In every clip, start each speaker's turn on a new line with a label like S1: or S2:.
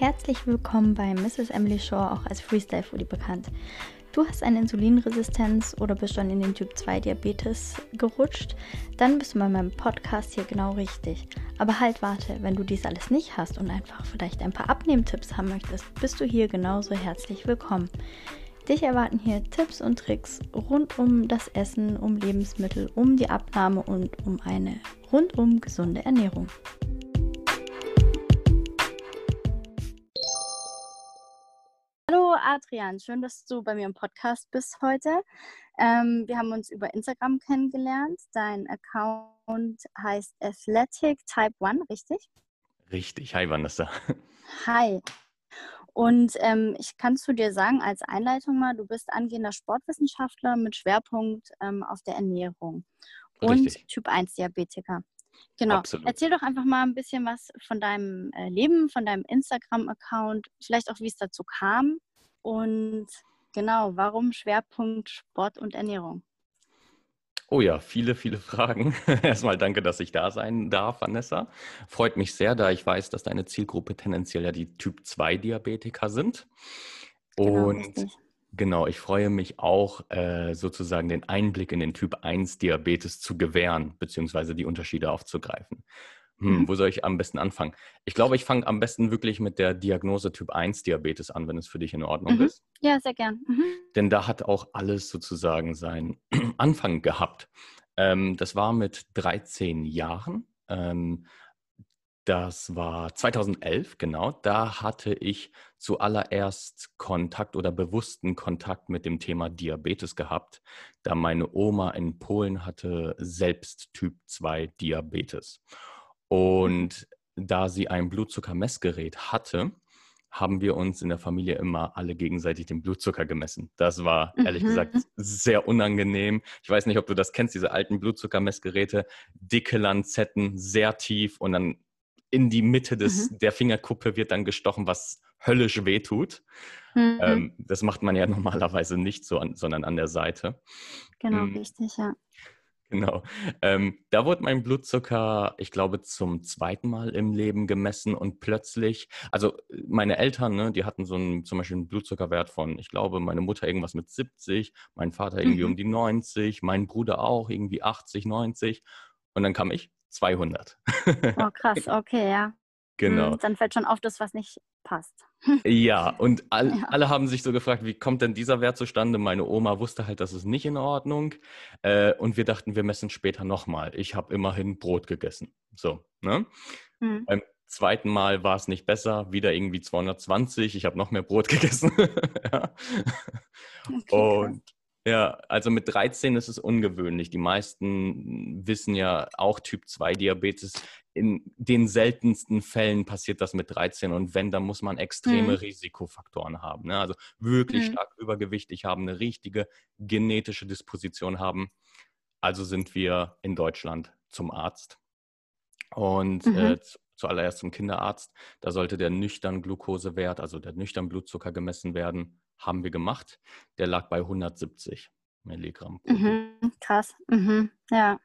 S1: Herzlich willkommen bei Mrs. Emily Shaw, auch als Freestyle Foodie bekannt. Du hast eine Insulinresistenz oder bist schon in den Typ 2 Diabetes gerutscht, dann bist du bei meinem Podcast hier genau richtig. Aber halt warte, wenn du dies alles nicht hast und einfach vielleicht ein paar Abnehmtipps haben möchtest, bist du hier genauso herzlich willkommen. Dich erwarten hier Tipps und Tricks rund um das Essen, um Lebensmittel, um die Abnahme und um eine rundum gesunde Ernährung. Hallo Adrian, schön, dass du bei mir im Podcast bist heute. Ähm, wir haben uns über Instagram kennengelernt. Dein Account heißt Athletic Type 1, richtig?
S2: Richtig. Hi Vanessa.
S1: Hi. Und ähm, ich kann zu dir sagen, als Einleitung mal, du bist angehender Sportwissenschaftler mit Schwerpunkt ähm, auf der Ernährung und
S2: Richtig.
S1: Typ 1 Diabetiker. Genau.
S2: Absolut.
S1: Erzähl doch einfach mal ein bisschen was von deinem äh, Leben, von deinem Instagram-Account, vielleicht auch, wie es dazu kam und genau, warum Schwerpunkt Sport und Ernährung?
S2: Oh ja, viele, viele Fragen. Erstmal danke, dass ich da sein darf, Vanessa. Freut mich sehr, da ich weiß, dass deine Zielgruppe tendenziell ja die Typ 2 Diabetiker sind.
S1: Genau,
S2: Und
S1: richtig.
S2: Genau, ich freue mich auch, äh, sozusagen den Einblick in den Typ 1 Diabetes zu gewähren, beziehungsweise die Unterschiede aufzugreifen. Hm,
S1: Mhm.
S2: wo soll ich am besten anfangen? Ich glaube, ich fange am besten wirklich mit der Diagnose Typ 1 Diabetes an, wenn es für dich in Ordnung
S1: Mhm.
S2: ist.
S1: Ja, sehr gern. Mhm.
S2: Denn da hat auch alles sozusagen seinen Anfang gehabt. Ähm, das war mit 13 Jahren. Ähm, das war 2011, genau. Da hatte ich zuallererst Kontakt oder bewussten Kontakt mit dem Thema Diabetes gehabt, da meine Oma in Polen hatte selbst Typ 2 Diabetes. Und da sie ein Blutzuckermessgerät hatte, haben wir uns in der Familie immer alle gegenseitig den Blutzucker gemessen. Das war ehrlich
S1: Mhm.
S2: gesagt sehr unangenehm. Ich weiß nicht, ob du das kennst, diese alten Blutzuckermessgeräte, dicke Lanzetten, sehr tief und dann in die Mitte des, der Fingerkuppe wird dann gestochen, was höllisch wehtut.
S1: Mhm.
S2: Ähm, das macht man ja normalerweise nicht so, an, sondern an der Seite.
S1: genau,
S2: mm.
S1: richtig, ja.
S2: Genau. Ähm, da wurde mein Blutzucker, ich glaube, zum zweiten Mal im Leben gemessen und plötzlich, also meine Eltern, ne, die hatten so einen, zum Beispiel einen Blutzuckerwert von, ich glaube, meine Mutter irgendwas mit 70, mein Vater irgendwie
S1: Mhm.
S2: um die 90, mein Bruder auch irgendwie 80, 90 und dann kam ich 200.
S1: Oh, krass, okay, ja.
S2: Genau.
S1: Mhm, Dann fällt schon auf, dass was nicht passt.
S2: Ja, und all,
S1: Ja.
S2: alle haben sich so gefragt, wie kommt denn dieser Wert zustande? Meine Oma wusste halt, das ist nicht in Ordnung. Äh, und wir dachten, wir messen später nochmal. Ich habe immerhin Brot gegessen. So, ne?
S1: Mhm.
S2: Beim zweiten Mal war es nicht besser, wieder irgendwie 220. Ich habe noch mehr Brot gegessen. ja.
S1: Okay.
S2: Und ja, also mit 13 ist es ungewöhnlich. Die meisten wissen ja auch Typ 2 Diabetes. In den seltensten Fällen passiert das mit 13 und wenn, dann muss man extreme
S1: Mhm.
S2: Risikofaktoren haben. Ne? Also wirklich
S1: Mhm.
S2: stark übergewichtig haben, eine richtige genetische Disposition haben. Also sind wir in Deutschland zum Arzt und
S1: Mhm.
S2: äh, zu- zuallererst zum Kinderarzt. Da sollte der nüchtern Glukosewert, also der nüchtern Blutzucker gemessen werden. Haben wir gemacht. Der lag bei 170 Milligramm.
S1: Mhm. Krass. Mhm. Ja,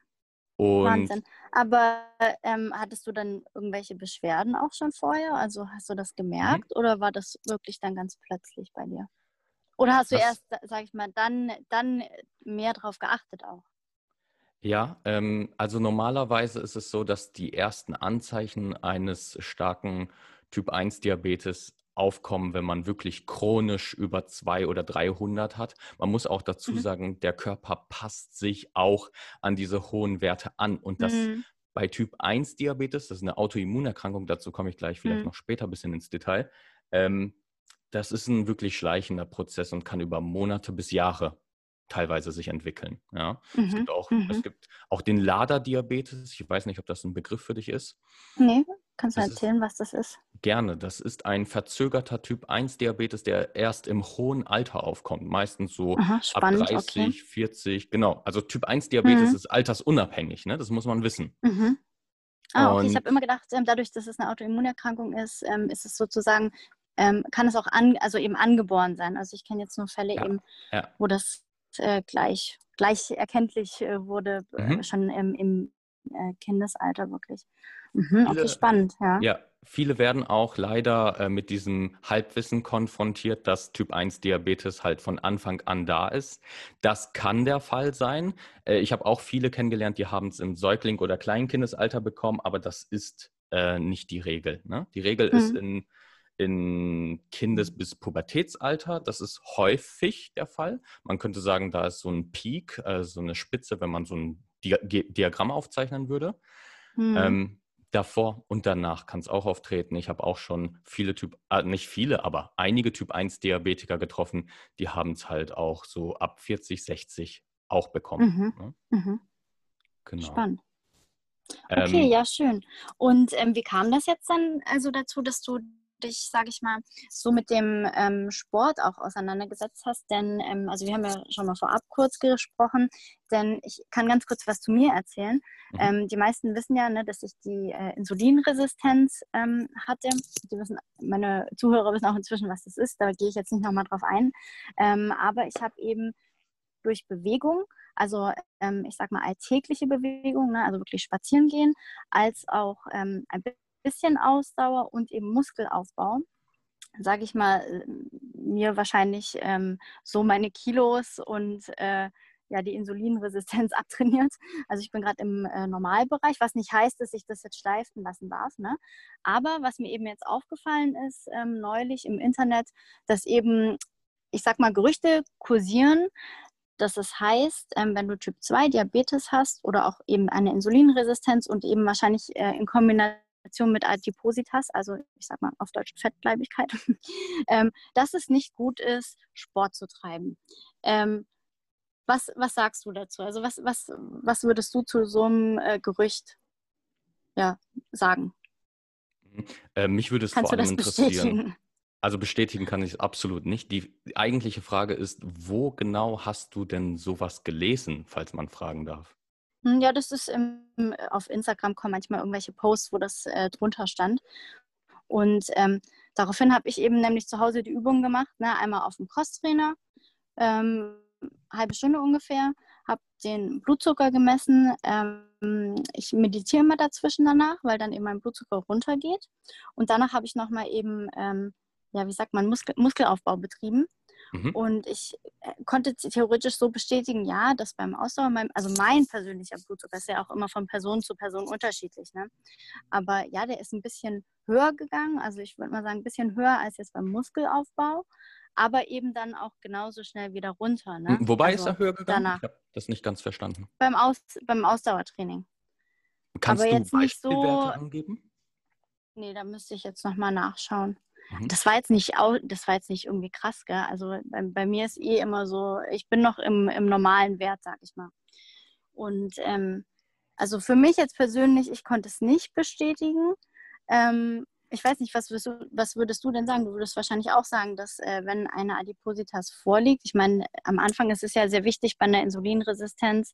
S2: Und
S1: Wahnsinn. Aber ähm, hattest du dann irgendwelche Beschwerden auch schon vorher? Also hast du das
S2: Mhm.
S1: gemerkt oder war das wirklich dann ganz plötzlich bei dir? Oder hast du
S2: Das-
S1: erst, sag ich mal, dann, dann mehr drauf geachtet auch?
S2: Ja, ähm, also normalerweise ist es so, dass die ersten Anzeichen eines starken Typ 1 Diabetes aufkommen, wenn man wirklich chronisch über 200 oder 300 hat. Man muss auch dazu
S1: Mhm.
S2: sagen, der Körper passt sich auch an diese hohen Werte an. Und das
S1: Mhm.
S2: bei Typ 1 Diabetes, das ist eine Autoimmunerkrankung, dazu komme ich gleich vielleicht
S1: Mhm.
S2: noch später ein bisschen ins Detail. Ähm, das ist ein wirklich schleichender Prozess und kann über Monate bis Jahre teilweise sich entwickeln. Ja. Es
S1: Mhm.
S2: gibt auch,
S1: Mhm.
S2: es gibt auch den Lader-Diabetes. Ich weiß nicht, ob das ein Begriff für dich ist.
S1: Nee, kannst du
S2: Das ist-
S1: erzählen, was das ist?
S2: Gerne. Das ist ein verzögerter Typ 1 Diabetes, der erst im hohen Alter aufkommt. Meistens so
S1: Aha,
S2: ab
S1: spannend,
S2: 30,
S1: okay.
S2: 40. Genau. Also Typ 1 Diabetes
S1: Mhm.
S2: ist altersunabhängig. Ne? Das muss man wissen.
S1: Mhm. Ah, okay. Ich
S2: Und-
S1: habe immer gedacht, ähm, dadurch, dass es eine Autoimmunerkrankung ist, ähm, ist es sozusagen, ähm, kann es auch an, also eben angeboren sein. Also ich kenne jetzt nur Fälle
S2: Ja,
S1: eben,
S2: ja.
S1: wo das äh, gleich, gleich erkenntlich äh, wurde, äh,
S2: Mhm.
S1: schon im, im Kindesalter wirklich. Mhm, okay,
S2: Viele-
S1: spannend, ja.
S2: Ja, viele werden auch leider äh, mit diesem Halbwissen konfrontiert, dass Typ 1 Diabetes halt von Anfang an da ist. Das kann der Fall sein. Äh, ich habe auch viele kennengelernt, die haben es im Säugling- oder Kleinkindesalter bekommen, aber das ist äh, nicht die Regel. Ne? Die Regel mhm. ist in, in Kindes- bis Pubertätsalter. Das ist häufig der Fall. Man könnte sagen, da ist so ein Peak, äh, so eine Spitze, wenn man so ein Di Diagramm aufzeichnen würde. Mhm. Ähm, davor und danach kann es auch auftreten. Ich habe auch schon viele Typ, äh, nicht viele, aber einige Typ 1 Diabetiker getroffen, die haben es halt auch so ab 40, 60 auch bekommen. Mhm. Ne? Mhm.
S1: Genau. Spannend. Okay, ähm, ja, schön. Und ähm, wie kam das jetzt dann also dazu, dass du dich, sage ich mal, so mit dem ähm, Sport auch auseinandergesetzt hast. Denn, ähm, also wir haben ja schon mal vorab kurz gesprochen, denn ich kann ganz kurz was zu mir erzählen. Mhm. Ähm, die meisten wissen ja, ne, dass ich die äh, Insulinresistenz ähm, hatte. Die wissen, meine Zuhörer wissen auch inzwischen, was das ist. Da gehe ich jetzt nicht nochmal drauf ein. Ähm, aber ich habe eben durch Bewegung, also ähm, ich sag mal alltägliche Bewegung, ne, also wirklich spazieren gehen, als auch ein bisschen Ausdauer und eben Muskelaufbau, sage ich mal, äh, mir wahrscheinlich ähm, so meine Kilos und äh, ja, die Insulinresistenz abtrainiert. Also ich bin gerade im äh, Normalbereich, was nicht heißt, dass ich das jetzt schleifen lassen darf. Ne? Aber was mir eben jetzt aufgefallen ist, ähm, neulich im Internet, dass eben, ich sag mal, Gerüchte kursieren, dass es heißt, ähm, wenn du Typ 2 Diabetes hast oder auch eben eine Insulinresistenz und eben wahrscheinlich äh, in Kombination Kombination mit Adipositas, also ich sag mal auf Deutsch Fettleibigkeit, ähm, dass es nicht gut ist, Sport zu treiben. Ähm, was, was sagst du dazu? Also was, was, was würdest du zu so einem äh, Gerücht ja, sagen?
S2: Äh, mich würde es Kannst vor allem interessieren. Bestätigen? Also bestätigen kann ich es absolut nicht. Die eigentliche Frage ist, wo genau hast du denn sowas gelesen, falls man fragen darf?
S1: Hm, ja, das ist im, auf Instagram kommen manchmal irgendwelche Posts, wo das äh, drunter stand. Und ähm, daraufhin habe ich eben nämlich zu Hause die Übung gemacht, ne? einmal auf dem Crosstrainer, ähm, halbe Stunde ungefähr, habe den Blutzucker gemessen. Ähm, ich meditiere immer dazwischen danach, weil dann eben mein Blutzucker runtergeht. Und danach habe ich nochmal eben, ähm, ja, wie sagt man, Muskel Muskelaufbau betrieben. Mhm. Und ich äh, konnte theoretisch so bestätigen, ja, dass beim Ausdauer, also mein persönlicher Blutzucker ist ja auch immer von Person zu Person unterschiedlich. Ne? Aber ja, der ist ein bisschen höher gegangen. Also ich würde mal sagen, ein bisschen höher als jetzt beim Muskelaufbau aber eben dann auch genauso schnell wieder runter. Ne?
S2: Wobei also ist er höher gegangen? Danach. Ich habe das nicht ganz verstanden.
S1: Beim, Aus, beim Ausdauertraining.
S2: Kannst aber du jetzt nicht so, angeben?
S1: Nee, da müsste ich jetzt nochmal nachschauen. Mhm. Das war jetzt nicht das war jetzt nicht irgendwie krass, gell? Also bei, bei, mir ist eh immer so, ich bin noch im, im normalen Wert, sag ich mal. Und ähm, also für mich jetzt persönlich, ich konnte es nicht bestätigen. Ähm, ich weiß nicht, was würdest, du, was würdest du denn sagen? Du würdest wahrscheinlich auch sagen, dass äh, wenn eine Adipositas vorliegt, ich meine, am Anfang ist es ja sehr wichtig bei einer Insulinresistenz,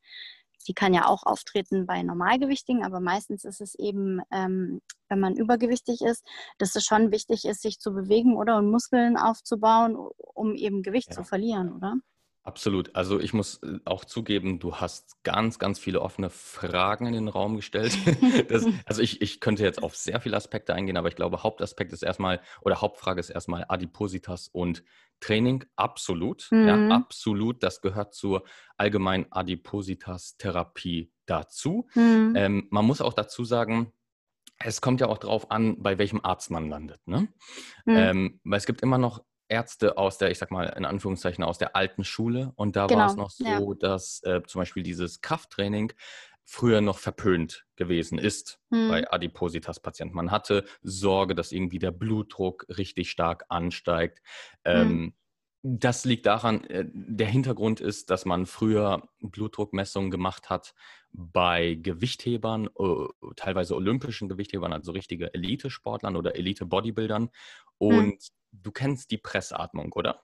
S1: die kann ja auch auftreten bei Normalgewichtigen, aber meistens ist es eben, ähm, wenn man übergewichtig ist, dass es schon wichtig ist, sich zu bewegen oder und Muskeln aufzubauen, um eben Gewicht ja. zu verlieren, oder?
S2: Absolut. Also ich muss äh, auch zugeben, du hast ganz, ganz viele offene Fragen in den Raum gestellt. Das, also ich, ich könnte jetzt auf sehr viele Aspekte eingehen, aber ich glaube, Hauptaspekt ist erstmal, oder Hauptfrage ist erstmal Adipositas und Training. Absolut. Mhm. Ja, absolut. Das gehört zur allgemeinen Adipositas-Therapie dazu. Mhm. Ähm, man muss auch dazu sagen, es kommt ja auch darauf an, bei welchem Arzt man landet. Ne? Mhm. Ähm, weil es gibt immer noch Ärzte aus der, ich sag mal in Anführungszeichen, aus der alten Schule. Und da genau. war es noch so, ja. dass äh, zum Beispiel dieses Krafttraining früher noch verpönt gewesen ist hm. bei Adipositas-Patienten. Man hatte Sorge, dass irgendwie der Blutdruck richtig stark ansteigt. Hm. Das liegt daran, äh, der Hintergrund ist, dass man früher Blutdruckmessungen gemacht hat bei Gewichthebern, teilweise olympischen Gewichthebern, also richtige Elite-Sportlern oder Elite-Bodybuildern. Hm. Und hm. du kennst die Pressatmung, oder?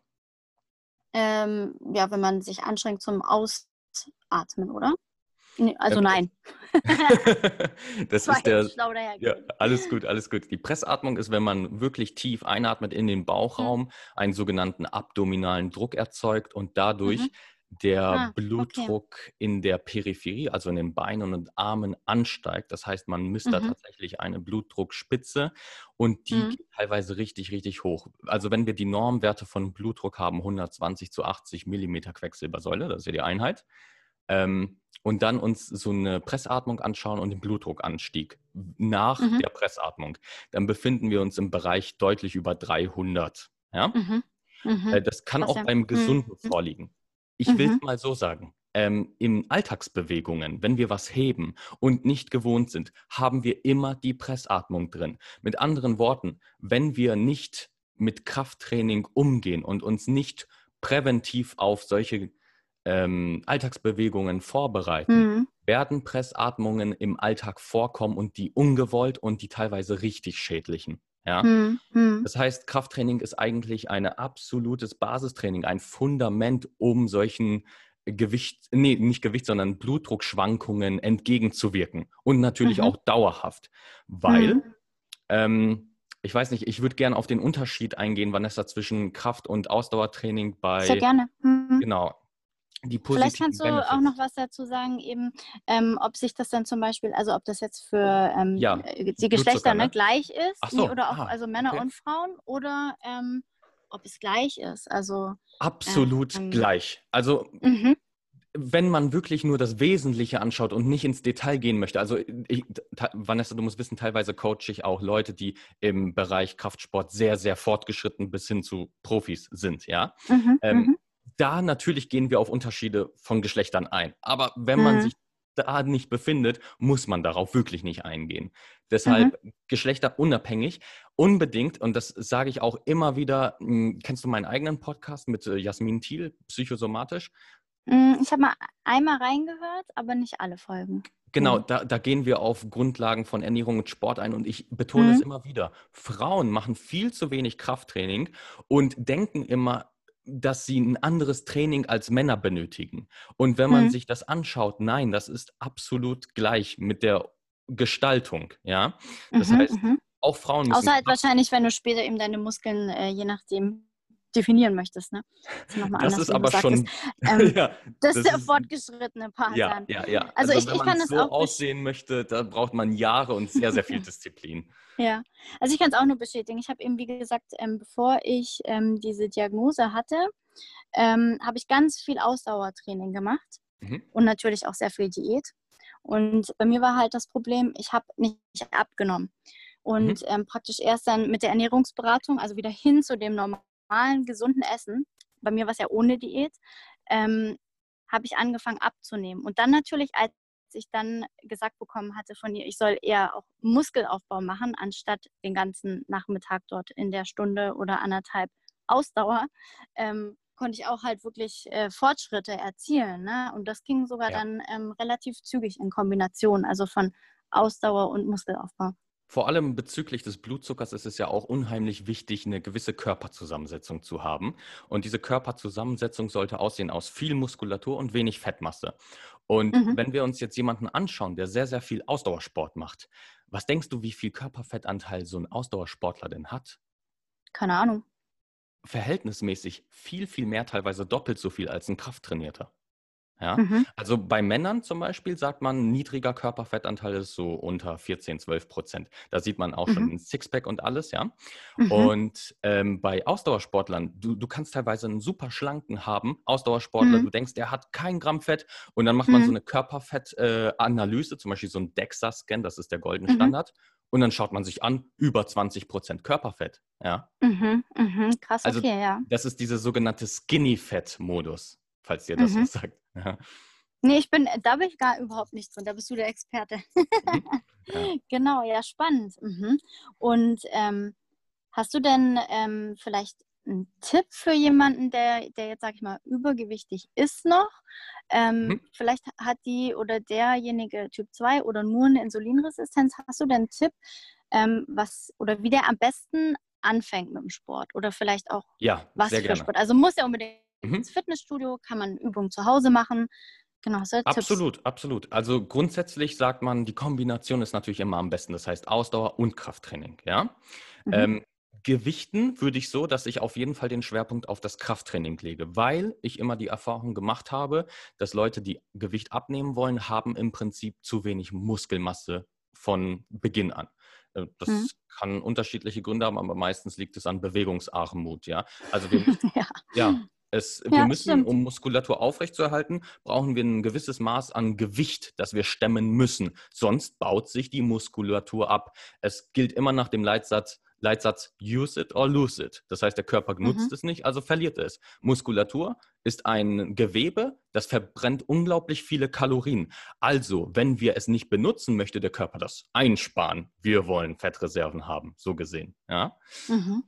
S1: Ähm, ja, wenn man sich anstrengt zum Ausatmen, oder? Also nein.
S2: das, das ist der. Ja, alles gut, alles gut. Die Pressatmung ist, wenn man wirklich tief einatmet in den Bauchraum, mhm. einen sogenannten abdominalen Druck erzeugt und dadurch mhm. der ah, Blutdruck okay. in der Peripherie, also in den Beinen und Armen ansteigt. Das heißt, man misst mhm. da tatsächlich eine Blutdruckspitze und die mhm. geht teilweise richtig, richtig hoch. Also wenn wir die Normwerte von Blutdruck haben, 120 zu 80 Millimeter Quecksilbersäule, das ist ja die Einheit, ähm, und dann uns so eine Pressatmung anschauen und den Blutdruckanstieg nach mhm. der Pressatmung, dann befinden wir uns im Bereich deutlich über 300. Ja? Mhm. Mhm. Äh, das kann Was auch ja. beim Gesunden mhm. vorliegen. Ich will es mhm. mal so sagen. Ähm, in Alltagsbewegungen, wenn wir was heben und nicht gewohnt sind, haben wir immer die Pressatmung drin. Mit anderen Worten, wenn wir nicht mit Krafttraining umgehen und uns nicht präventiv auf solche ähm, Alltagsbewegungen vorbereiten, mhm. werden Pressatmungen im Alltag vorkommen und die ungewollt und die teilweise richtig schädlichen. Ja? Mhm. mhm. Das heißt, Krafttraining ist eigentlich ein absolutes Basistraining, ein Fundament, um solchen Gewicht, nee, nicht Gewicht, sondern Blutdruckschwankungen entgegenzuwirken und natürlich mhm. auch dauerhaft, weil mhm. ähm, ich weiß nicht, ich würde gerne auf den Unterschied eingehen, Vanessa, zwischen Kraft- und Ausdauertraining bei.
S1: Sehr gerne. Mhm.
S2: Genau
S1: die Vielleicht kannst du Benefits. auch noch was dazu sagen, eben, ähm, ob sich das dann zum Beispiel, also ob das jetzt für ähm, ja, äh, die Geschlechter ne, gleich ist, so, nee, oder auch ah, also Männer okay. und Frauen, oder ähm, ob es gleich ist. Also
S2: absolut ähm, gleich. Also mhm. wenn man wirklich nur das Wesentliche anschaut und nicht ins Detail gehen möchte, also ich, Vanessa, du musst wissen, teilweise coache ich auch Leute, die im Bereich Kraftsport sehr, sehr fortgeschritten bis hin zu Profis sind, ja. Mhm, ähm, mhm da natürlich gehen wir auf Unterschiede von Geschlechtern ein. Aber wenn man mhm. sich da nicht befindet, muss man darauf wirklich nicht eingehen. Deshalb mhm. geschlechterunabhängig, unbedingt, und das sage ich auch immer wieder, hm, kennst du meinen eigenen Podcast mit äh, Jasmin Thiel, psychosomatisch?
S1: Hm, ich habe mal einmal reingehört, aber nicht alle Folgen.
S2: Genau, da, da, gehen wir auf Grundlagen von Ernährung und Sport ein und ich betone es mhm. immer wieder. Frauen machen viel zu wenig Krafttraining und denken immer, dass sie ein anderes Training als Männer benötigen. Und wenn man mhm. sich das anschaut, nein, das ist absolut gleich mit der Gestaltung, ja. Das mhm, heißt, mhm. auch Frauen
S1: müssen. Außer halt wahrscheinlich, wenn du später eben deine Muskeln, äh, je nachdem, definieren möchtest. Ne?
S2: Das ist, das ist aber schon.
S1: Ähm, ja, das, das, ist der fortgeschrittene Part.
S2: Ja, ja, ja. Also, also ich, wenn ich kann man so aussehen möchte, da braucht man Jahre und sehr, sehr viel Disziplin.
S1: Ja, also ich kann es auch nur bestätigen. Ich habe eben, wie gesagt, ähm, bevor ich ähm, diese Diagnose hatte, ähm, habe ich ganz viel Ausdauertraining gemacht mhm. und natürlich auch sehr viel Diät. Und bei mir war halt das Problem, ich habe nicht abgenommen. Und mhm. ähm, praktisch erst dann mit der Ernährungsberatung, also wieder hin zu dem normalen, gesunden Essen, bei mir war es ja ohne Diät, ähm, habe ich angefangen abzunehmen. Und dann natürlich, als ich dann gesagt bekommen hatte von ihr, ich soll eher auch Muskelaufbau machen, anstatt den ganzen Nachmittag dort in der Stunde oder anderthalb Ausdauer, ähm, konnte ich auch halt wirklich äh, Fortschritte erzielen. Ne? Und das ging sogar ja. dann ähm, relativ zügig in Kombination, also von Ausdauer und Muskelaufbau.
S2: Vor allem bezüglich des Blutzuckers ist es ja auch unheimlich wichtig, eine gewisse Körperzusammensetzung zu haben. Und diese Körperzusammensetzung sollte aussehen aus viel Muskulatur und wenig Fettmasse. Und mhm. wenn wir uns jetzt jemanden anschauen, der sehr, sehr viel Ausdauersport macht, was denkst du, wie viel Körperfettanteil so ein Ausdauersportler denn hat?
S1: Keine Ahnung.
S2: Verhältnismäßig viel, viel mehr, teilweise doppelt so viel als ein Krafttrainierter. Ja? Mhm. Also bei Männern zum Beispiel sagt man, niedriger Körperfettanteil ist so unter 14, 12 Prozent. Da sieht man auch mhm. schon ein Sixpack und alles, ja. Mhm. Und ähm, bei Ausdauersportlern, du, du kannst teilweise einen super schlanken haben, Ausdauersportler, mhm. du denkst, der hat kein Gramm Fett und dann macht man so mhm. eine Körperfettanalyse, äh, zum Beispiel so ein DEXA-Scan, das ist der goldene mhm. Standard. Und dann schaut man sich an, über 20 Prozent Körperfett. Ja.
S1: Mhm, mhm, krass,
S2: also,
S1: okay, ja.
S2: Das ist dieser sogenannte Skinny-Fett-Modus, falls dir das mhm. was sagt. Ja.
S1: Nee, ich bin, da bin ich gar überhaupt nicht drin, da bist du der Experte. Mhm. Ja. Genau, ja, spannend. Mhm. Und ähm, hast du denn ähm, vielleicht einen Tipp für jemanden, der, der jetzt, sag ich mal, übergewichtig ist noch? Ähm, mhm. Vielleicht hat die oder derjenige Typ 2 oder nur eine Insulinresistenz. Hast du denn einen Tipp, ähm, was oder wie der am besten anfängt mit dem Sport? Oder vielleicht auch
S2: ja,
S1: was für
S2: gerne.
S1: Sport? Also muss ja unbedingt mhm. ins Fitnessstudio, kann man Übungen zu Hause machen. Genau,
S2: so absolut, Tipps. absolut. Also grundsätzlich sagt man, die Kombination ist natürlich immer am besten. Das heißt Ausdauer und Krafttraining. Ja. Mhm. Ähm, Gewichten würde ich so, dass ich auf jeden Fall den Schwerpunkt auf das Krafttraining lege, weil ich immer die Erfahrung gemacht habe, dass Leute, die Gewicht abnehmen wollen, haben im Prinzip zu wenig Muskelmasse von Beginn an. Äh, das hm. kann unterschiedliche Gründe haben, aber meistens liegt es an Bewegungsarmut. Ja, also wir ja. ja. Es, ja, wir müssen, stimmt. um Muskulatur aufrechtzuerhalten, brauchen wir ein gewisses Maß an Gewicht, das wir stemmen müssen. Sonst baut sich die Muskulatur ab. Es gilt immer nach dem Leitsatz, Leitsatz use it or lose it. Das heißt, der Körper nutzt mhm. es nicht, also verliert es. Muskulatur ist ein Gewebe, das verbrennt unglaublich viele Kalorien. Also, wenn wir es nicht benutzen, möchte der Körper das einsparen. Wir wollen Fettreserven haben, so gesehen. Ja. Mhm.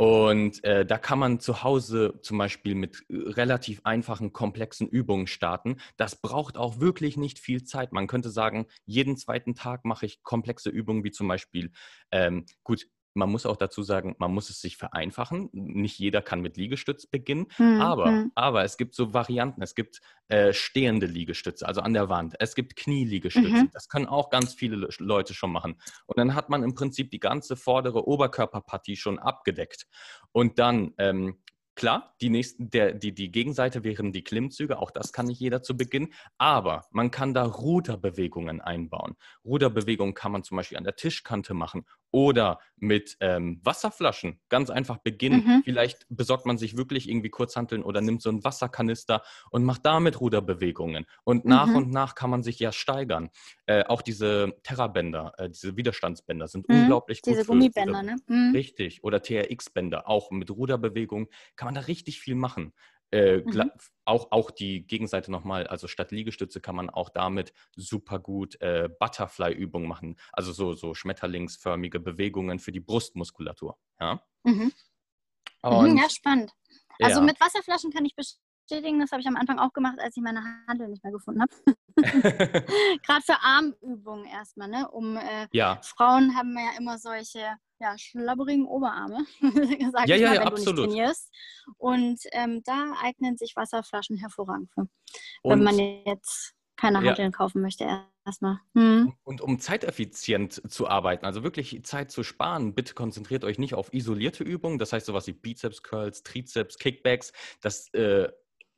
S2: Und äh, da kann man zu Hause zum Beispiel mit relativ einfachen, komplexen Übungen starten. Das braucht auch wirklich nicht viel Zeit. Man könnte sagen, jeden zweiten Tag mache ich komplexe Übungen, wie zum Beispiel, ähm, gut, man muss auch dazu sagen, man muss es sich vereinfachen. Nicht jeder kann mit Liegestütz beginnen, mhm. aber, hm. aber es gibt so Varianten. Es gibt äh, stehende Liegestütze, also an der Wand. Es gibt Knieliegestütze. Mhm. Das können auch ganz viele Leute schon machen. Und dann hat man im Prinzip die ganze vordere Oberkörperpartie schon abgedeckt. Und dann ähm, Klar, die, nächsten, der, die, die Gegenseite wären die Klimmzüge, auch das kann nicht jeder zu Beginn, aber man kann da Ruderbewegungen einbauen. Ruderbewegungen kann man zum Beispiel an der Tischkante machen oder mit ähm, Wasserflaschen ganz einfach beginnen. Mhm. Vielleicht besorgt man sich wirklich irgendwie Kurzhanteln oder nimmt so einen Wasserkanister und macht damit Ruderbewegungen. Und nach mhm. und nach kann man sich ja steigern. Äh, auch diese Terrabänder, äh, diese Widerstandsbänder sind mhm. unglaublich
S1: gut. Diese Gummibänder, ne?
S2: Mhm. Richtig. Oder TRX-Bänder, auch mit Ruderbewegungen kann man da richtig viel machen. Äh, mhm. auch, auch die Gegenseite nochmal, also statt Liegestütze kann man auch damit super gut äh, Butterfly-Übungen machen, also so, so schmetterlingsförmige Bewegungen für die Brustmuskulatur. Ja,
S1: mhm. Und, ja spannend. Also ja. mit Wasserflaschen kann ich bestätigen, das habe ich am Anfang auch gemacht, als ich meine Handel nicht mehr gefunden habe. Gerade für Armübungen erstmal, ne? Um äh, ja. Frauen haben ja immer solche ja, schlabberigen Oberarme, sag
S2: ja,
S1: ich
S2: ja,
S1: mal,
S2: ja,
S1: wenn
S2: absolut.
S1: du nicht trainierst. Und ähm, da eignen sich Wasserflaschen hervorragend für, Und, wenn man jetzt keine Handeln ja. kaufen möchte erstmal. Hm.
S2: Und um zeiteffizient zu arbeiten, also wirklich Zeit zu sparen, bitte konzentriert euch nicht auf isolierte Übungen, das heißt sowas wie Bizeps Curls, Trizeps, Kickbacks, das äh,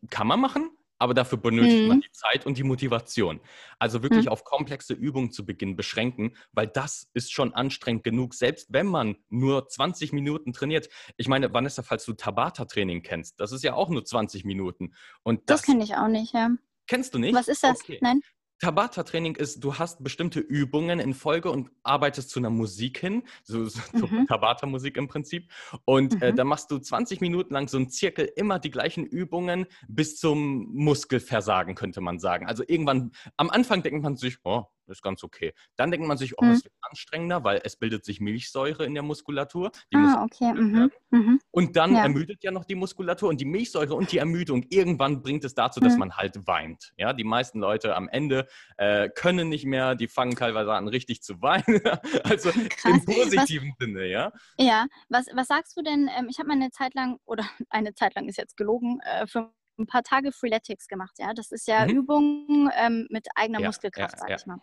S2: kann man machen, aber dafür benötigt mhm. man die Zeit und die Motivation. Also wirklich mhm. auf komplexe Übungen zu Beginn beschränken, weil das ist schon anstrengend genug, selbst wenn man nur 20 Minuten trainiert. Ich meine, Vanessa, falls du Tabata-Training kennst, das ist ja auch nur 20 Minuten. Und
S1: das, das kenne ich auch nicht, ja.
S2: Kennst du nicht?
S1: Was ist das?
S2: Okay.
S1: Nein.
S2: Tabata-Training ist, du hast bestimmte Übungen in Folge und arbeitest zu einer Musik hin, so, so mhm. Tabata-Musik im Prinzip. Und äh, mhm. äh, da machst du 20 Minuten lang so einen Zirkel, immer die gleichen Übungen bis zum Muskelversagen, könnte man sagen. Also irgendwann, am Anfang denkt man sich, oh, ist ganz okay. Dann denkt man sich, oh, mhm. es wird anstrengender, weil es bildet sich Milchsäure in der Muskulatur.
S1: ah, okay. Mhm. Mhm.
S2: Und dann ja. ermüdet ja noch die Muskulatur und die Milchsäure und die Ermüdung. Irgendwann bringt es dazu, dass mhm. man halt weint. Ja, die meisten Leute am Ende äh, können nicht mehr, die fangen teilweise an, richtig zu weinen. also Krass. im positiven was, Sinne, ja.
S1: Ja, was, was sagst du denn? Ähm, ich habe mal eine Zeit lang, oder eine Zeit lang ist jetzt gelogen, äh, für ein paar Tage Freeletics gemacht. Ja, das ist ja mhm. Übung ähm, mit eigener ja, Muskelkraft, ja, sag ja. ich mal.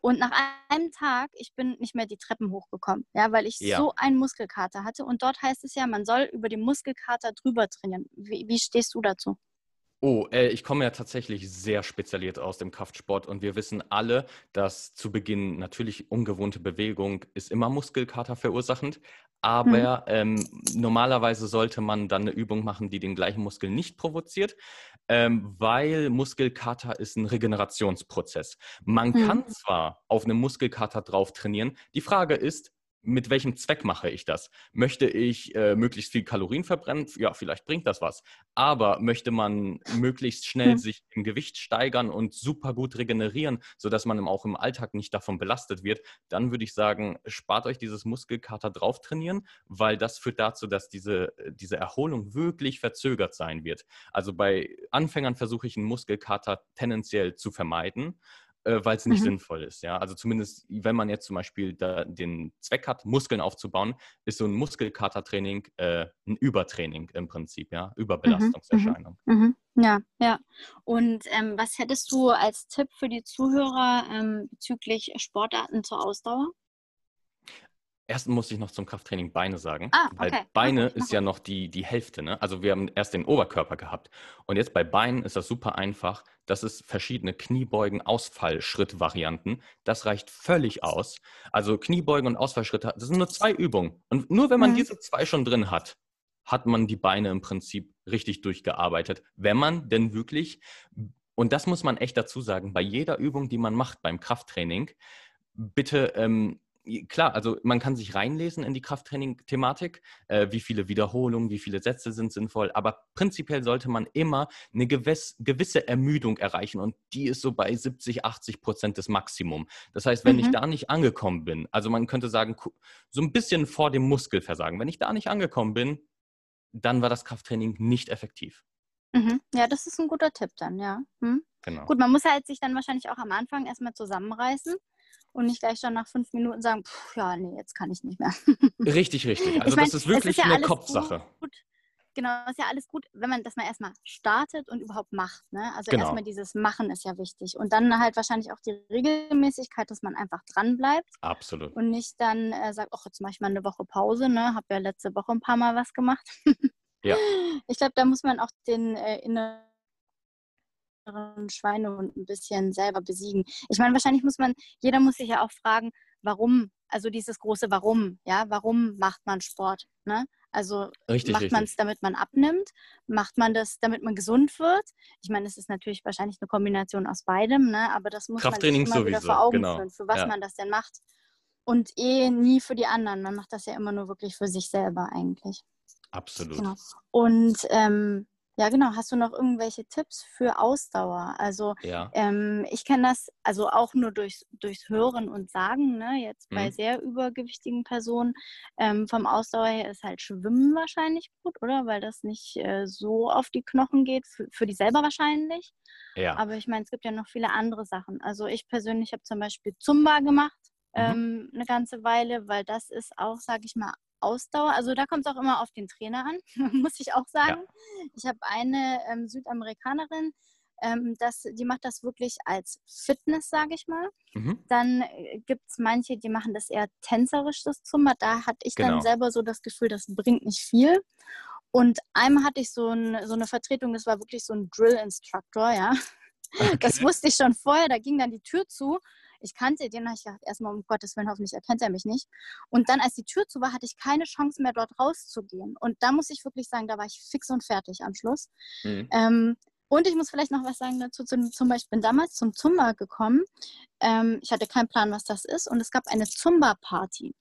S1: Und nach einem Tag, ich bin nicht mehr die Treppen hochgekommen, ja, weil ich ja. so einen Muskelkater hatte. Und dort heißt es ja, man soll über den Muskelkater drüber trainieren. Wie, wie stehst du dazu?
S2: Oh, äh, ich komme ja tatsächlich sehr spezialisiert aus dem Kraftsport und wir wissen alle, dass zu Beginn natürlich ungewohnte Bewegung ist immer Muskelkater verursachend, aber mhm. ähm, normalerweise sollte man dann eine Übung machen, die den gleichen Muskel nicht provoziert, ähm, weil Muskelkater ist ein Regenerationsprozess. Man mhm. kann zwar auf einem Muskelkater drauf trainieren, die Frage ist, mit welchem Zweck mache ich das? Möchte ich äh, möglichst viel Kalorien verbrennen? Ja, vielleicht bringt das was. Aber möchte man möglichst schnell hm. sich im Gewicht steigern und super gut regenerieren, sodass man auch im Alltag nicht davon belastet wird, dann würde ich sagen, spart euch dieses Muskelkater drauf trainieren, weil das führt dazu, dass diese, diese Erholung wirklich verzögert sein wird. Also bei Anfängern versuche ich einen Muskelkater tendenziell zu vermeiden äh, weil es nicht mhm. sinnvoll ist. Ja? Also zumindest, wenn man jetzt zum Beispiel den Zweck hat, Muskeln aufzubauen, ist so ein Muskelkatertraining äh, ein Übertraining im Prinzip, ja, mhm, Überbelastungserscheinung.
S1: Mhm. Mhm. Ja, ja. Und ähm, was hättest du als Tipp für die Zuhörer ähm, bezüglich Sportarten zur Ausdauer?
S2: Erst musste ich noch zum Krafttraining Beine sagen.
S1: Ah, okay.
S2: Weil Beine ist ja noch die, die Hälfte. Ne? Also wir haben erst den Oberkörper gehabt. Und jetzt bei Beinen ist das super einfach. Das ist verschiedene Kniebeugen, Ausfallschrittvarianten. Das reicht völlig aus. Also Kniebeugen und Ausfallschritte, das sind nur zwei Übungen. Und nur wenn man mhm. diese zwei schon drin hat, hat man die Beine im Prinzip richtig durchgearbeitet. Wenn man denn wirklich, und das muss man echt dazu sagen, bei jeder Übung, die man macht beim Krafttraining, bitte ähm, klar, also man kann sich reinlesen in die Krafttraining-Thematik, äh, wie viele Wiederholungen, wie viele Sätze sind sinnvoll, aber prinzipiell sollte man immer eine gewisse, gewisse Ermüdung erreichen und die ist so bei 70, 80 Prozent des Maximum. Das heißt, wenn mhm. ich da nicht angekommen bin, also man könnte sagen, so ein bisschen vor dem Muskelversagen, wenn ich da nicht angekommen bin, dann war das Krafttraining nicht effektiv.
S1: Mhm. Ja, das ist ein guter Tipp dann, ja. Hm? Genau. Gut, man muss halt sich dann wahrscheinlich auch am Anfang erstmal zusammenreißen und nicht gleich schon nach fünf Minuten sagen, ja, nee, jetzt kann ich nicht mehr.
S2: Richtig, richtig. Also ich mein, das ist wirklich ist ja eine Kopfsache.
S1: Gut. Genau, ist ja alles gut, wenn man das mal erstmal startet und überhaupt macht. Ne? Also genau. erstmal dieses Machen ist ja wichtig. Und dann halt wahrscheinlich auch die Regelmäßigkeit, dass man einfach dran bleibt.
S2: Absolut.
S1: Und nicht dann äh, sagt, ach, jetzt mache ich mal eine Woche Pause, ne? Habe ja letzte Woche ein paar Mal was gemacht.
S2: ja.
S1: Ich glaube, da muss man auch den äh, inneren Schweinehund ein bisschen selber besiegen. Ich meine, wahrscheinlich muss man, jeder muss sich ja auch fragen, warum, also dieses große Warum, ja, warum macht man Sport? Ne? Also richtig, macht man es, damit man abnimmt? Macht man das, damit man gesund wird? Ich meine, es ist natürlich wahrscheinlich eine Kombination aus beidem, ne? aber das muss man sich immer sowieso, wieder vor Augen genau. führen, für was ja. man das denn macht. Und eh nie für die anderen. Man macht das ja immer nur wirklich für sich selber eigentlich.
S2: Absolut. Genau.
S1: Und ähm, ja, genau. Hast du noch irgendwelche Tipps für Ausdauer? Also ja. ähm, ich kenne das also auch nur durchs, durchs Hören und Sagen, ne? jetzt bei mhm. sehr übergewichtigen Personen. Ähm, vom Ausdauer her ist halt Schwimmen wahrscheinlich gut, oder? Weil das nicht äh, so auf die Knochen geht, für, für die selber wahrscheinlich. Ja. Aber ich meine, es gibt ja noch viele andere Sachen. Also ich persönlich habe zum Beispiel Zumba gemacht. Mhm. Ähm, eine ganze Weile, weil das ist auch, sage ich mal, Ausdauer. Also da kommt es auch immer auf den Trainer an, muss ich auch sagen. Ja. Ich habe eine ähm, Südamerikanerin, ähm, das, die macht das wirklich als Fitness, sage ich mal. Mhm. Dann äh, gibt es manche, die machen das eher tänzerisch, das Zumba. Da hatte ich genau. dann selber so das Gefühl, das bringt nicht viel. Und einmal hatte ich so, ein, so eine Vertretung, das war wirklich so ein Drill-Instructor, ja. Okay. Das wusste ich schon vorher, da ging dann die Tür zu ich kannte den, habe ich gedacht, erstmal um Gottes Willen, hoffentlich erkennt er mich nicht. Und dann, als die Tür zu war, hatte ich keine Chance mehr, dort rauszugehen. Und da muss ich wirklich sagen, da war ich fix und fertig am Schluss. Mhm. Ähm, und ich muss vielleicht noch was sagen dazu. Zum, Beispiel bin damals zum Zumba gekommen. Ähm, ich hatte keinen Plan, was das ist. Und es gab eine Zumba-Party.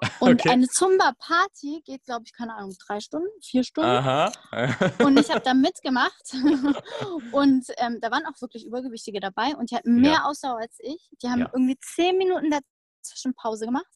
S1: Und okay. eine Zumba-Party geht, glaube ich, keine Ahnung, drei Stunden, vier Stunden. Aha. und ich habe da mitgemacht. und ähm, da waren auch wirklich Übergewichtige dabei und die hatten mehr ja. Ausdauer als ich. Die haben ja. irgendwie zehn Minuten dazwischen Pause gemacht.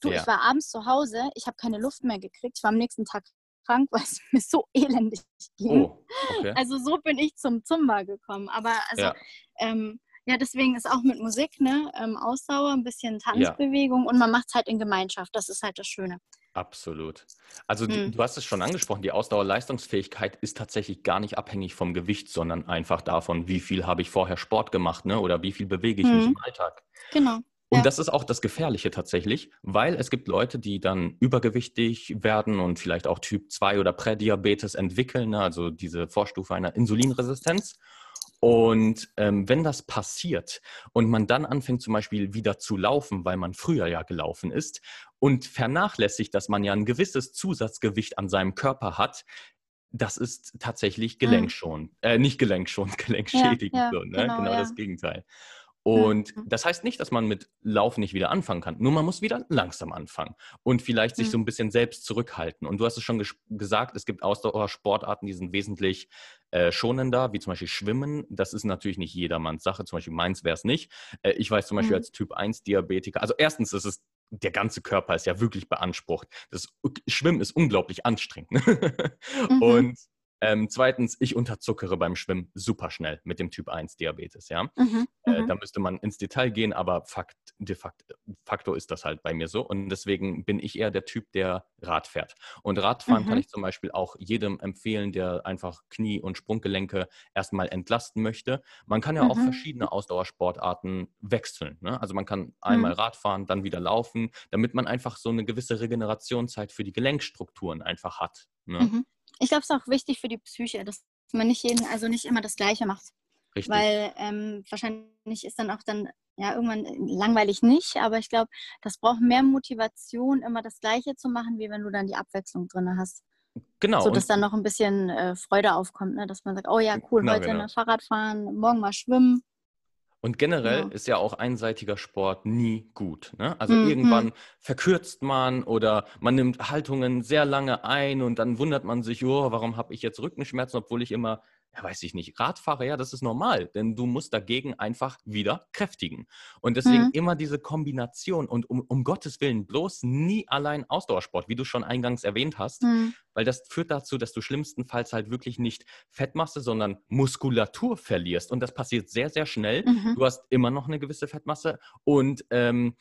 S1: Du, ja. ich war abends zu Hause, ich habe keine Luft mehr gekriegt. Ich war am nächsten Tag krank, weil es mir so elendig ging. Oh, okay. Also so bin ich zum Zumba gekommen. Aber also ähm, ja, deswegen ist auch mit Musik, ne, ähm, Ausdauer, ein bisschen Tanzbewegung ja. und man macht es halt in Gemeinschaft. Das ist halt das Schöne.
S2: Absolut. Also hm. du, du hast es schon angesprochen, die Ausdauerleistungsfähigkeit ist tatsächlich gar nicht abhängig vom Gewicht, sondern einfach davon, wie viel habe ich vorher Sport gemacht, ne? Oder wie viel bewege ich hm. mich im Alltag.
S1: Genau.
S2: Und ja. das ist auch das Gefährliche tatsächlich, weil es gibt Leute, die dann übergewichtig werden und vielleicht auch Typ 2 oder Prädiabetes entwickeln, ne? also diese Vorstufe einer Insulinresistenz. Und ähm, wenn das passiert und man dann anfängt zum Beispiel wieder zu laufen, weil man früher ja gelaufen ist und vernachlässigt, dass man ja ein gewisses Zusatzgewicht an seinem Körper hat, das ist tatsächlich Gelenkschon. Mhm. Äh, nicht Gelenkschon, gelenkschädigend. Ja, ja, so, ne? Genau, genau ja. das Gegenteil. Und mhm. das heißt nicht, dass man mit Laufen nicht wieder anfangen kann. Nur man muss wieder langsam anfangen und vielleicht sich mhm. so ein bisschen selbst zurückhalten. Und du hast es schon gesagt, es gibt Ausdauersportarten, die sind wesentlich äh, schonender, wie zum Beispiel Schwimmen. Das ist natürlich nicht jedermanns Sache. Zum Beispiel meins wäre es nicht. Äh, ich weiß zum Beispiel mhm. als Typ 1 Diabetiker, also erstens ist es der ganze Körper ist ja wirklich beansprucht. Das Schwimmen ist unglaublich anstrengend. Mhm. Und Ähm, zweitens, ich unterzuckere beim Schwimmen super schnell mit dem Typ 1 Diabetes, ja. Mhm, äh, mhm. da müsste man ins Detail gehen, aber Fakt, de facto ist das halt bei mir so. Und deswegen bin ich eher der Typ, der Rad fährt. Und Radfahren mhm. kann ich zum Beispiel auch jedem empfehlen, der einfach Knie- und Sprunggelenke erstmal entlasten möchte. Man kann ja auch mhm. verschiedene Ausdauersportarten wechseln. Ne? Also man kann einmal mhm. Radfahren, dann wieder laufen, damit man einfach so eine gewisse Regenerationszeit für die Gelenkstrukturen einfach hat. Ne?
S1: Ich glaube, es ist auch wichtig für die Psyche, dass man nicht jeden, also nicht immer das Gleiche macht. Richtig. Weil ähm, wahrscheinlich ist dann auch dann ja irgendwann langweilig nicht, aber ich glaube, das braucht mehr Motivation, immer das Gleiche zu machen, wie wenn du dann die Abwechslung drin hast. Genau. So dass dann noch ein bisschen äh, Freude aufkommt, ne? dass man sagt, oh ja, cool, genau, heute genau. Fahrrad fahren, morgen mal schwimmen.
S2: Und generell ja. ist ja auch einseitiger Sport nie gut. Ne? Also mhm. irgendwann verkürzt man oder man nimmt Haltungen sehr lange ein und dann wundert man sich, oh, warum habe ich jetzt Rückenschmerzen, obwohl ich immer ja, weiß ich nicht, Radfahrer, ja, das ist normal, denn du musst dagegen einfach wieder kräftigen. Und deswegen mhm. immer diese Kombination und um, um, Gottes Willen bloß nie allein Ausdauersport, wie du schon eingangs erwähnt hast, mhm. weil das führt dazu, dass du schlimmstenfalls halt wirklich nicht Fettmasse, sondern Muskulatur verlierst. Und das passiert sehr, sehr schnell. Mhm. Du hast immer noch eine gewisse Fettmasse und ähm,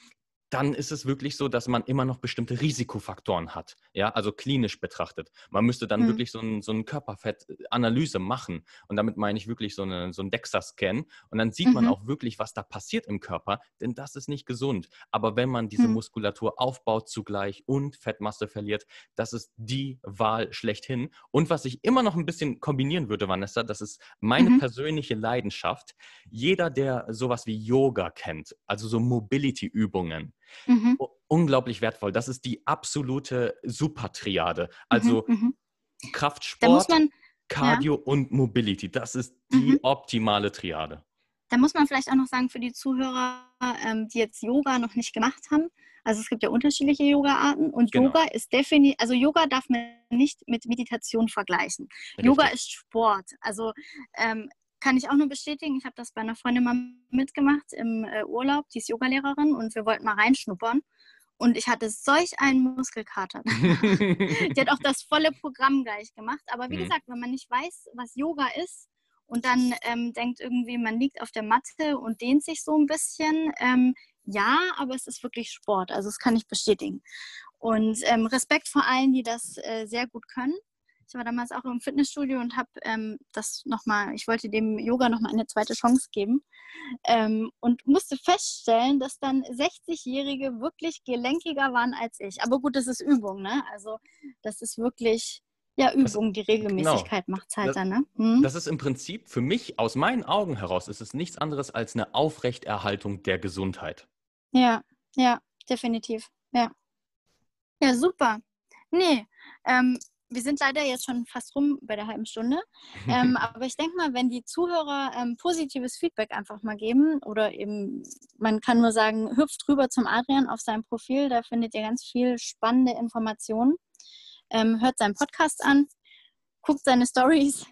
S2: dann ist es wirklich so, dass man immer noch bestimmte Risikofaktoren hat, ja, also klinisch betrachtet. Man müsste dann mhm. wirklich so eine so ein Körperfettanalyse machen und damit meine ich wirklich so, eine, so ein DEXA-Scan und dann sieht mhm. man auch wirklich, was da passiert im Körper, denn das ist nicht gesund. Aber wenn man diese mhm. Muskulatur aufbaut zugleich und Fettmasse verliert, das ist die Wahl schlechthin. Und was ich immer noch ein bisschen kombinieren würde, Vanessa, das ist meine mhm. persönliche Leidenschaft. Jeder, der sowas wie Yoga kennt, also so Mobility-Übungen, Mhm. Unglaublich wertvoll. Das ist die absolute Supertriade. Also mhm, mhm. Kraftsport, man, Cardio ja. und Mobility. Das ist die mhm. optimale Triade.
S1: Da muss man vielleicht auch noch sagen für die Zuhörer, ähm, die jetzt Yoga noch nicht gemacht haben. Also es gibt ja unterschiedliche Yoga-Arten und genau. Yoga ist definitiv, also Yoga darf man nicht mit Meditation vergleichen. Richtig. Yoga ist Sport. Also ähm, kann ich auch nur bestätigen. Ich habe das bei einer Freundin mal mitgemacht im äh, Urlaub. Die ist Yogalehrerin und wir wollten mal reinschnuppern. Und ich hatte solch einen Muskelkater. die hat auch das volle Programm gleich gemacht. Aber wie mhm. gesagt, wenn man nicht weiß, was Yoga ist und dann ähm, denkt irgendwie, man liegt auf der Matte und dehnt sich so ein bisschen, ähm, ja, aber es ist wirklich Sport. Also das kann ich bestätigen. Und ähm, Respekt vor allen, die das äh, sehr gut können. Ich war damals auch im Fitnessstudio und habe ähm, das nochmal, ich wollte dem Yoga nochmal eine zweite Chance geben ähm, und musste feststellen, dass dann 60-Jährige wirklich gelenkiger waren als ich. Aber gut, das ist Übung, ne? Also das ist wirklich ja, Übung, die Regelmäßigkeit genau. macht es halt das, dann, ne?
S2: Hm? Das ist im Prinzip für mich, aus meinen Augen heraus, ist es nichts anderes als eine Aufrechterhaltung der Gesundheit.
S1: Ja, ja, definitiv. Ja. Ja, super. Nee, ähm, wir sind leider jetzt schon fast rum bei der halben Stunde. Ähm, aber ich denke mal, wenn die Zuhörer ähm, positives Feedback einfach mal geben oder eben, man kann nur sagen, hüpft rüber zum Adrian auf seinem Profil, da findet ihr ganz viel spannende Informationen. Ähm, hört seinen Podcast an, guckt seine Stories.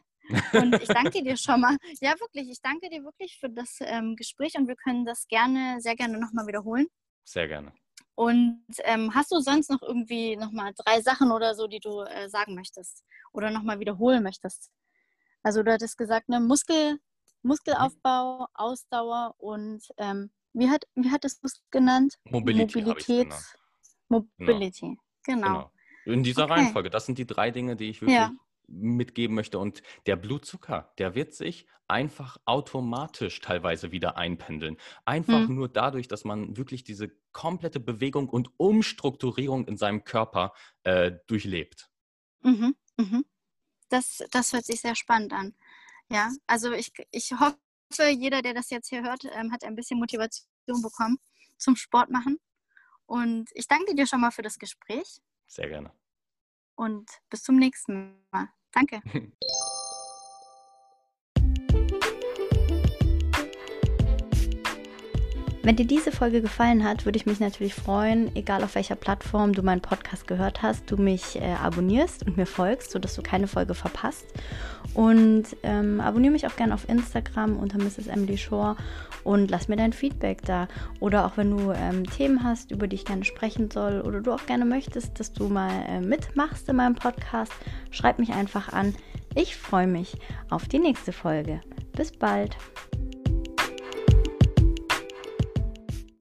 S1: Und ich danke dir schon mal. Ja, wirklich, ich danke dir wirklich für das ähm, Gespräch und wir können das gerne, sehr gerne nochmal wiederholen.
S2: Sehr gerne.
S1: Und ähm, hast du sonst noch irgendwie nochmal drei Sachen oder so, die du äh, sagen möchtest oder nochmal wiederholen möchtest? Also du hattest gesagt, ne, Muskel, Muskelaufbau, Ausdauer und ähm, wie, hat, wie hattest du es genannt?
S2: Mobility.
S1: Mobilität. Mobility, genau. genau.
S2: genau. In dieser okay. Reihenfolge. Das sind die drei Dinge, die ich wirklich ja mitgeben möchte. Und der Blutzucker, der wird sich einfach automatisch teilweise wieder einpendeln. Einfach mhm. nur dadurch, dass man wirklich diese komplette Bewegung und Umstrukturierung in seinem Körper äh, durchlebt.
S1: Mhm. Mhm. Das, das hört sich sehr spannend an. Ja, also ich, ich hoffe, jeder, der das jetzt hier hört, ähm, hat ein bisschen Motivation bekommen zum Sport machen. Und ich danke dir schon mal für das Gespräch.
S2: Sehr gerne.
S1: Und bis zum nächsten Mal. Danke. Wenn dir diese Folge gefallen hat, würde ich mich natürlich freuen, egal auf welcher Plattform du meinen Podcast gehört hast, du mich äh, abonnierst und mir folgst, sodass du keine Folge verpasst. Und ähm, abonniere mich auch gerne auf Instagram unter Mrs. Emily Shore und lass mir dein Feedback da. Oder auch wenn du ähm, Themen hast, über die ich gerne sprechen soll oder du auch gerne möchtest, dass du mal äh, mitmachst in meinem Podcast, schreib mich einfach an. Ich freue mich auf die nächste Folge. Bis bald.